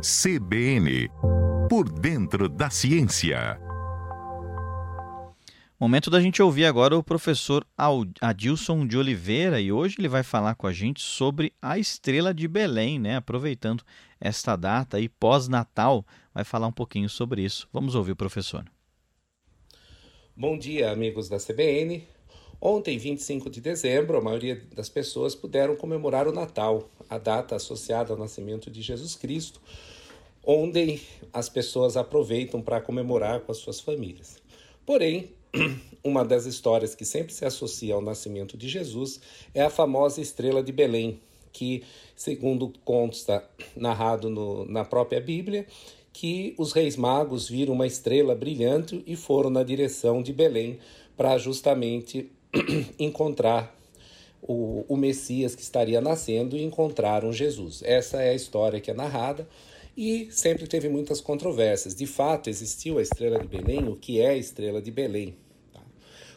CBN Por dentro da ciência. Momento da gente ouvir agora o professor Adilson de Oliveira e hoje ele vai falar com a gente sobre a estrela de Belém, né? Aproveitando esta data e pós-natal, vai falar um pouquinho sobre isso. Vamos ouvir o professor. Bom dia, amigos da CBN. Ontem, 25 de dezembro, a maioria das pessoas puderam comemorar o Natal, a data associada ao nascimento de Jesus Cristo, onde as pessoas aproveitam para comemorar com as suas famílias. Porém, uma das histórias que sempre se associa ao nascimento de Jesus é a famosa estrela de Belém, que, segundo consta narrado no, na própria Bíblia, que os reis magos viram uma estrela brilhante e foram na direção de Belém para justamente encontrar o, o Messias que estaria nascendo e encontraram Jesus. Essa é a história que é narrada e sempre teve muitas controvérsias. De fato, existiu a estrela de Belém, o que é a estrela de Belém? Tá?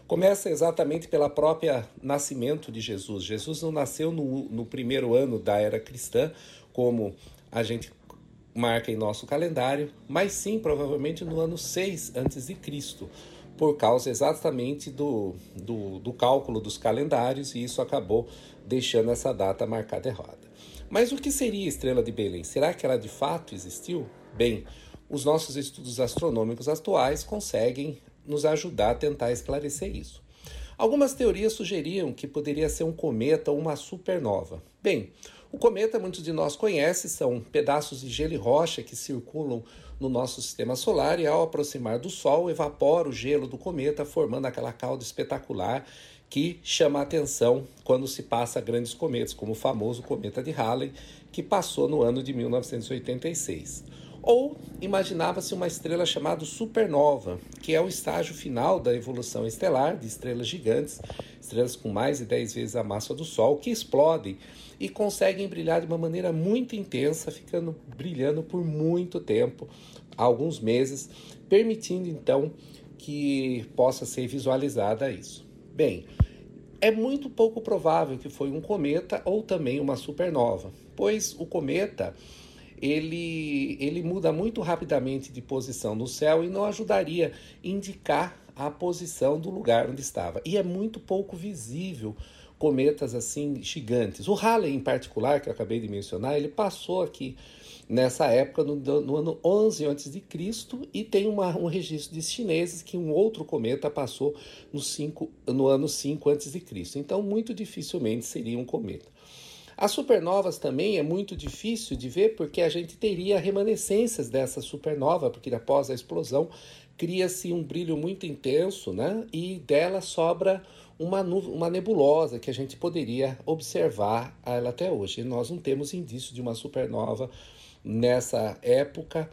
Começa exatamente pela própria nascimento de Jesus. Jesus não nasceu no, no primeiro ano da era cristã, como a gente marca em nosso calendário, mas sim provavelmente no ano 6 antes de Cristo por causa exatamente do, do, do cálculo dos calendários, e isso acabou deixando essa data marcada errada. Mas o que seria a estrela de Belém? Será que ela de fato existiu? Bem, os nossos estudos astronômicos atuais conseguem nos ajudar a tentar esclarecer isso. Algumas teorias sugeriam que poderia ser um cometa ou uma supernova. Bem, o cometa, muitos de nós conhecem, são pedaços de gelo e rocha que circulam no nosso sistema solar e, ao aproximar do Sol, evapora o gelo do cometa, formando aquela cauda espetacular que chama a atenção quando se passa grandes cometas, como o famoso cometa de Halley, que passou no ano de 1986. Ou imaginava-se uma estrela chamada supernova, que é o estágio final da evolução estelar de estrelas gigantes, estrelas com mais de 10 vezes a massa do Sol, que explodem e conseguem brilhar de uma maneira muito intensa, ficando brilhando por muito tempo, alguns meses, permitindo então que possa ser visualizada isso. Bem, é muito pouco provável que foi um cometa ou também uma supernova, pois o cometa ele, ele muda muito rapidamente de posição no céu e não ajudaria a indicar a posição do lugar onde estava. E é muito pouco visível cometas assim gigantes. O Halley, em particular, que eu acabei de mencionar, ele passou aqui nessa época, no, no ano 11 a.C., e tem uma, um registro de chineses que um outro cometa passou no, cinco, no ano 5 a.C. Então, muito dificilmente seria um cometa. As supernovas também é muito difícil de ver porque a gente teria remanescências dessa supernova, porque após a explosão cria-se um brilho muito intenso, né? E dela sobra uma, uma nebulosa que a gente poderia observar ela até hoje. Nós não temos indício de uma supernova nessa época,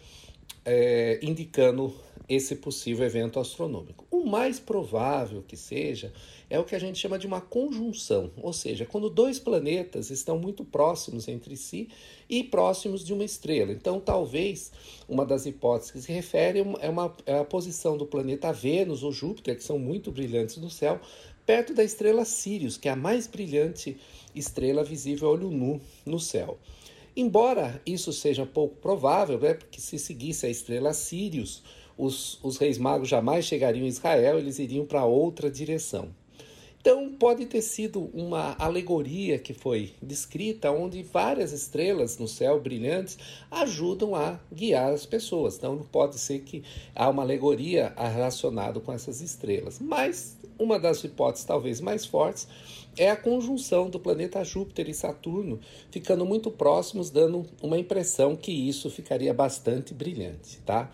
é, indicando esse possível evento astronômico. O mais provável que seja é o que a gente chama de uma conjunção, ou seja, quando dois planetas estão muito próximos entre si e próximos de uma estrela. Então, talvez uma das hipóteses que se refere é, uma, é a posição do planeta Vênus ou Júpiter, que são muito brilhantes no céu, perto da estrela Sirius, que é a mais brilhante estrela visível a olho nu no céu. Embora isso seja pouco provável, né, porque se seguisse a estrela Sirius, os, os reis magos jamais chegariam em Israel, eles iriam para outra direção. Então, pode ter sido uma alegoria que foi descrita, onde várias estrelas no céu brilhantes ajudam a guiar as pessoas. Então, pode ser que há uma alegoria relacionada com essas estrelas. Mas uma das hipóteses talvez mais fortes é a conjunção do planeta Júpiter e Saturno ficando muito próximos, dando uma impressão que isso ficaria bastante brilhante, tá?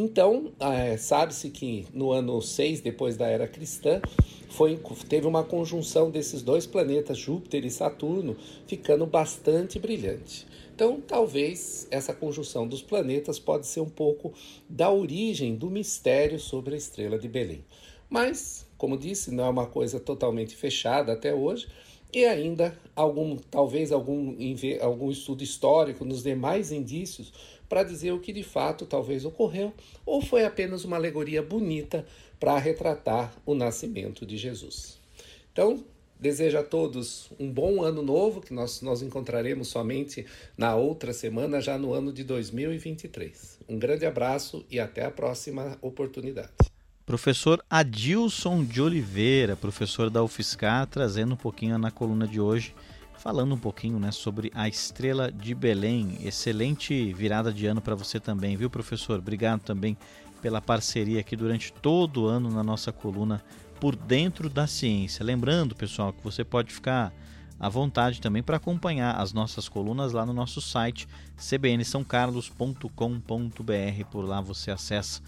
Então, é, sabe-se que no ano 6 depois da era cristã, foi, teve uma conjunção desses dois planetas, Júpiter e Saturno, ficando bastante brilhante. Então, talvez essa conjunção dos planetas pode ser um pouco da origem do mistério sobre a estrela de Belém. Mas, como disse, não é uma coisa totalmente fechada até hoje, e ainda algum, talvez algum, algum estudo histórico nos dê mais indícios para dizer o que de fato talvez ocorreu, ou foi apenas uma alegoria bonita para retratar o nascimento de Jesus. Então, Desejo a todos um bom ano novo, que nós nós encontraremos somente na outra semana, já no ano de 2023. Um grande abraço e até a próxima oportunidade. Professor Adilson de Oliveira, professor da UFSCar, trazendo um pouquinho na coluna de hoje, falando um pouquinho né, sobre a Estrela de Belém. Excelente virada de ano para você também, viu, professor? Obrigado também pela parceria aqui durante todo o ano na nossa coluna Por Dentro da Ciência. Lembrando, pessoal, que você pode ficar à vontade também para acompanhar as nossas colunas lá no nosso site cbnsãocarlos.com.br. Por lá você acessa